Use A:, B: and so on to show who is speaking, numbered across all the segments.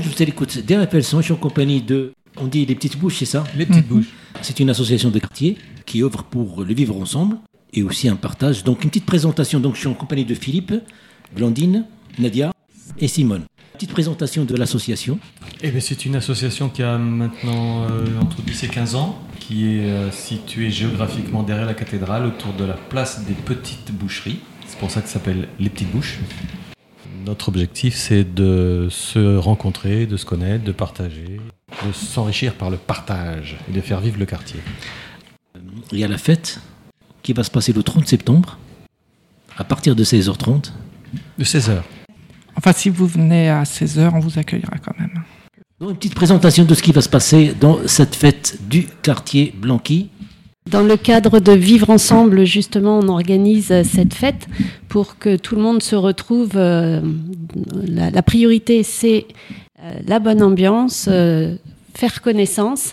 A: je vous écoute. Derrière Pelson, je suis en compagnie de. On dit les petites bouches, c'est ça
B: Les petites bouches.
A: C'est une association de quartier qui œuvre pour le vivre ensemble et aussi un partage. Donc une petite présentation. Donc je suis en compagnie de Philippe, Blandine, Nadia et Simone. Petite présentation de l'association.
B: Eh bien, c'est une association qui a maintenant euh, entre 10 et 15 ans, qui est euh, située géographiquement derrière la cathédrale, autour de la place des petites boucheries. C'est pour ça que ça s'appelle les petites bouches. Notre objectif, c'est de se rencontrer, de se connaître, de partager, de s'enrichir par le partage et de faire vivre le quartier.
A: Il y a la fête qui va se passer le 30 septembre à partir de 16h30.
B: De 16h.
C: Enfin, si vous venez à 16h, on vous accueillera quand même.
A: Donc, une petite présentation de ce qui va se passer dans cette fête du quartier Blanqui.
D: Dans le cadre de Vivre ensemble, justement, on organise euh, cette fête pour que tout le monde se retrouve. euh, La, priorité, c'est euh, la bonne ambiance, faire connaissance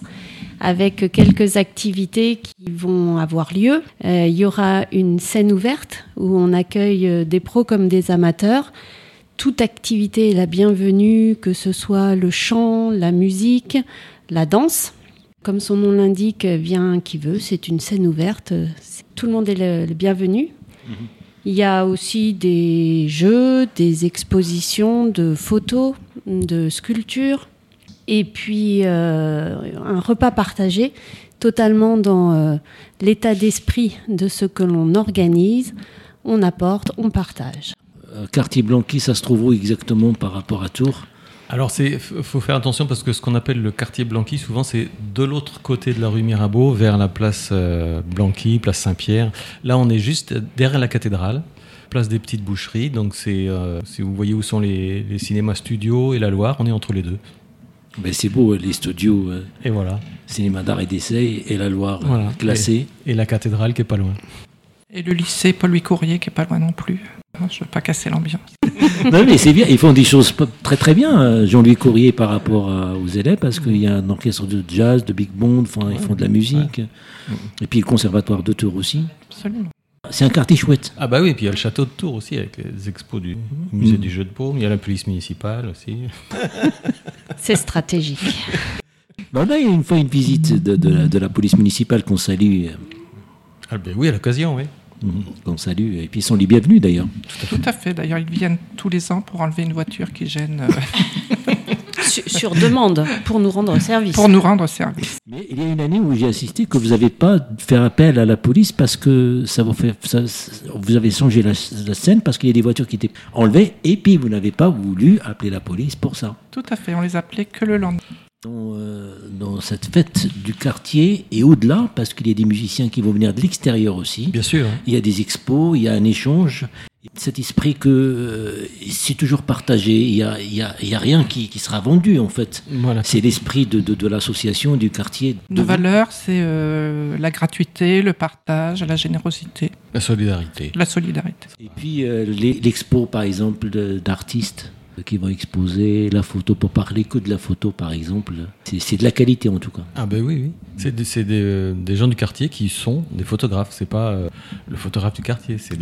D: avec quelques activités qui vont avoir lieu. Il y aura une scène ouverte où on accueille des pros comme des amateurs. Toute activité est la bienvenue, que ce soit le chant, la musique, la danse. Comme son nom l'indique, vient qui veut, c'est une scène ouverte. Tout le monde est le, le bienvenu. Il y a aussi des jeux, des expositions de photos, de sculptures, et puis euh, un repas partagé, totalement dans euh, l'état d'esprit de ce que l'on organise. On apporte, on partage.
A: Euh, quartier Blanqui, ça se trouve où exactement par rapport à Tours?
B: Alors, il faut faire attention parce que ce qu'on appelle le quartier Blanqui, souvent, c'est de l'autre côté de la rue Mirabeau, vers la place euh, Blanqui, place Saint-Pierre. Là, on est juste derrière la cathédrale, place des petites boucheries. Donc, c'est, euh, si vous voyez où sont les, les cinémas studios et la Loire, on est entre les deux.
A: ben, C'est beau, les studios euh,
B: Et voilà.
A: cinéma d'art et d'essai et la Loire
B: Voilà.
A: classée.
B: Et la cathédrale qui est pas loin.
C: Et le lycée Paul-Louis Courrier qui est pas loin non plus. Je ne veux pas casser l'ambiance.
A: non, mais c'est bien, ils font des choses très très bien. euh, Jean-Louis Courrier par rapport à- aux élèves, parce qu'il y a un orchestre de jazz, de big band, enfin, ils font de la musique. Et puis le conservatoire de Tours aussi.
C: Absolument.
A: C'est un quartier chouette.
B: Ah bah oui, et puis il y a le château de Tours aussi, avec les expos du musée du jeu de paume. Il y a la police municipale aussi.
D: C'est stratégique.
A: Ben là, il y a une fois une visite de, de la, de la police municipale qu'on salue,
B: Ah ben oui, à l'occasion, oui.
A: mhm, qu'on salue, et puis ils sont les bienvenus d'ailleurs.
C: Tout à fait. D'ailleurs, ils viennent tous les ans pour enlever une voiture qui gêne, euh,
D: Sur, sur demande, pour nous rendre service.
C: pour nous rendre service.
A: Mais il y a une année où j'ai assisté que vous n'avez pas fait appel à la police parce que ça vous fait, ça- ça- vous avez changé la, la scène parce qu'il y a des voitures qui étaient enlevées et puis vous n'avez pas voulu appeler la police pour ça.
C: Tout à fait. On les appelait que le lendemain.
A: Dans, euh, dans cette fête du quartier et au-delà, parce qu'il y a des musiciens qui vont venir de l'extérieur aussi.
B: Bien sûr. hein.
A: Il y a des expos, il y a un échange. Cet esprit que euh, c'est toujours partagé, il n'y a, il y a- il y a rien qui, qui sera vendu en fait.
B: Voilà.
A: C'est l'esprit de, de, de l'association, du quartier.
C: Nos valeurs, c'est euh, la gratuité, le partage, la générosité,
B: La solidarité.
C: la solidarité.
A: Et puis euh, l'expo par exemple d'artistes qui vont exposer la photo pour parler que de la photo par exemple. C'est de la qualité en tout cas.
B: Ah ben oui, oui. C'est des, c'est des, des gens du quartier qui sont des photographes. C'est pas euh, le photographe du quartier, c'est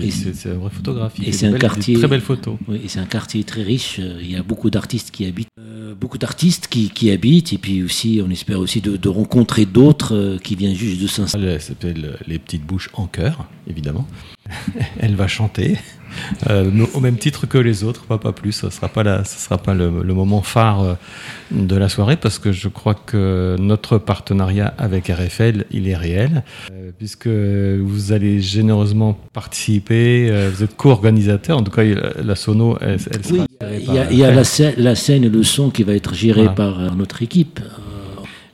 B: un vrai photographe. Il
A: et c'est un
B: belles-
A: quartier-
B: très belles photos.
A: Oui, et c'est un quartier très riche. Il y a beaucoup d'artistes qui habitent, euh, beaucoup d'artistes qui, qui habitent, et puis aussi, on espère aussi de, de rencontrer d'autres euh, qui viennent juste de s'installer.
B: Elle s'appelle Les Petites Bouches en chœur, évidemment. Elle va chanter euh, au même titre que les autres, pas, pas plus. Ce ne sera pas, la, ce sera pas le, le moment phare euh, de la soirée parce que je crois que notre partenariat avec RFL, il est réel, euh, puisque vous allez généreusement participer, euh, vous êtes co-organisateur, en tout cas la, sono, elle, elle sera
A: il y a, y la, scène, la scène et le son qui va être géré
B: Voilà.
A: par notre équipe.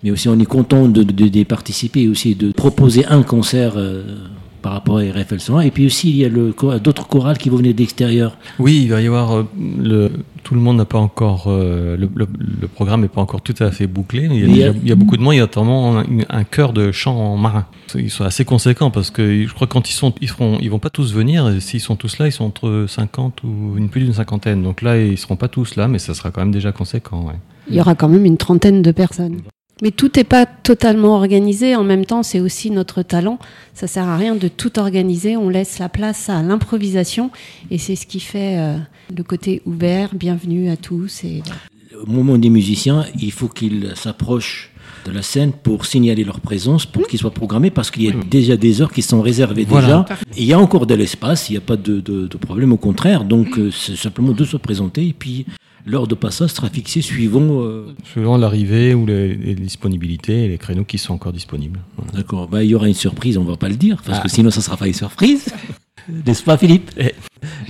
A: Mais aussi, on est content de, de, de participer et aussi de proposer un concert euh, par rapport à RFL 101. Et puis aussi, il y a d'autres chorales qui vont venir de l'extérieur.
B: Oui, il va y avoir euh, le, tout le monde n'a pas encore euh, le, le- le programme n'est pas encore tout à fait bouclé. Il y a,
A: Mais il y a-
B: déjà- il y a beaucoup de monde. Il y a notamment un, un chœur de chant marin. Ils sont assez conséquents parce que je crois que quand ils sont, ils feront, ils vont pas tous venir. Et S'ils sont tous là, ils sont entre 50 ou une plus d'une cinquantaine. Donc là, ils seront pas tous là, mais ça sera quand même déjà conséquent. ouais.
D: Il y aura quand même une trentaine de personnes. Mais tout n'est pas totalement organisé. En même temps, c'est aussi notre talent. Ça sert à rien de tout organiser. On laisse la place à l'improvisation. Et c'est ce qui fait euh, le côté ouvert, bienvenue à tous. Et
A: au moment des musiciens, il faut qu'ils s'approchent de la scène pour signaler leur présence, pour qu'ils soient programmés, parce qu'il y a déjà des heures qui sont réservées
B: Voilà.
A: déjà. Et il y a encore de l'espace, il n'y a pas de, de- de problème, au contraire. Donc euh, c'est simplement de se présenter, et puis l'heure de passage sera fixée suivant... euh,
B: Suivant l'arrivée ou les, les disponibilités et les créneaux qui sont encore disponibles. Voilà.
A: D'accord, bah, il y aura une surprise, on va pas le dire, parce
B: Ah.
A: que sinon ça sera pas une surprise. N'est-ce pas Philippe?
B: Eh.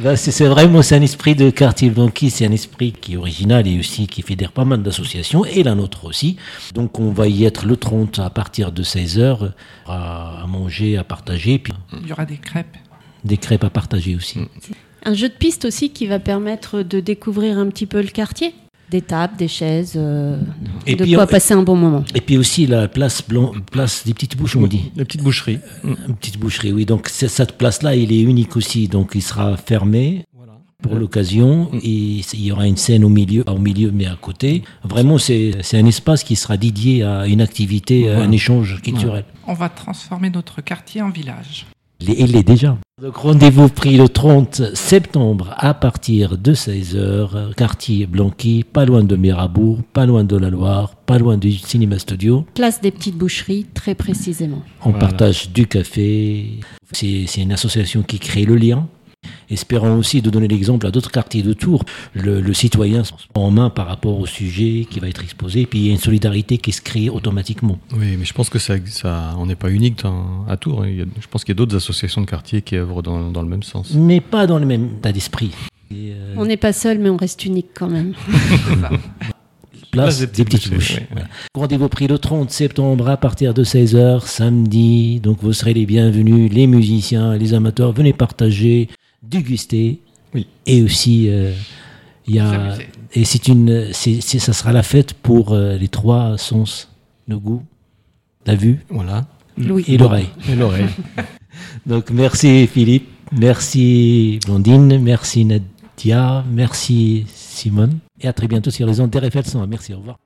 A: Bah, c'est, c'est vraiment c'est un esprit de quartier Blanqui, c'est un esprit qui est original et aussi qui fédère pas mal d'associations, et la nôtre aussi. Donc on va y être le 30 à partir de 16h, à, à manger, à partager, puis
C: Il y aura des crêpes.
A: des crêpes à partager aussi.
D: Un jeu de piste aussi qui va permettre de découvrir un petit peu le quartier. Des tables, des chaises, euh,
A: Et
D: de
A: puis,
D: quoi
A: on-
D: passer un bon moment.
A: Et puis aussi la place, blanc, place des petites bouches, on dit.
B: Les petites boucheries.
A: Une petite boucherie, oui. Donc cette place-là, il est unique aussi. Donc il sera fermé pour l'occasion. Et il y aura une scène au milieu, pas au milieu, mais à côté. Vraiment, c'est un espace qui sera dédié à une activité, à un échange culturel.
C: On va transformer notre quartier en village.
A: Il est- il l'est déjà. Donc rendez-vous pris le 30 septembre à partir de 16h, quartier Blanqui, pas loin de Mirabourg, pas loin de la Loire, pas loin du cinéma studio.
D: Place des petites boucheries, très précisément.
A: On
B: Voilà.
A: partage du café. C'est c'est une association qui crée le lien. Espérons aussi de donner l'exemple à d'autres quartiers de Tours. Le, le citoyen se prend en main par rapport au sujet qui va être exposé, puis il y a une solidarité qui se crée automatiquement.
B: Oui, mais je pense que ça, ça on n'est pas unique dans- à Tours. Il y a- je pense qu'il y a d'autres associations de quartier qui œuvrent dans, dans le même sens.
A: Mais pas dans le même état d'esprit. Et, euh,
D: On n'est pas seul, mais on reste unique quand même.
A: place des petites
B: oui.
A: Voilà. Rendez-vous pris le 30 septembre à partir de 16h, samedi. Donc vous serez les bienvenus, les musiciens, les amateurs. Venez partager, déguster.
B: Oui.
A: Et aussi, euh, il y a.
C: S'amuser.
A: Et c'est une, c'est, ça sera la fête pour euh, les trois sens, le goût, la vue
B: Voilà.
D: Louis.
A: et l'oreille.
B: Et l'oreille.
A: Donc merci Philippe, merci Blondine, merci Nadia, merci Simone. Et à très bientôt sur les ondes d'RFL 100. Merci, au revoir.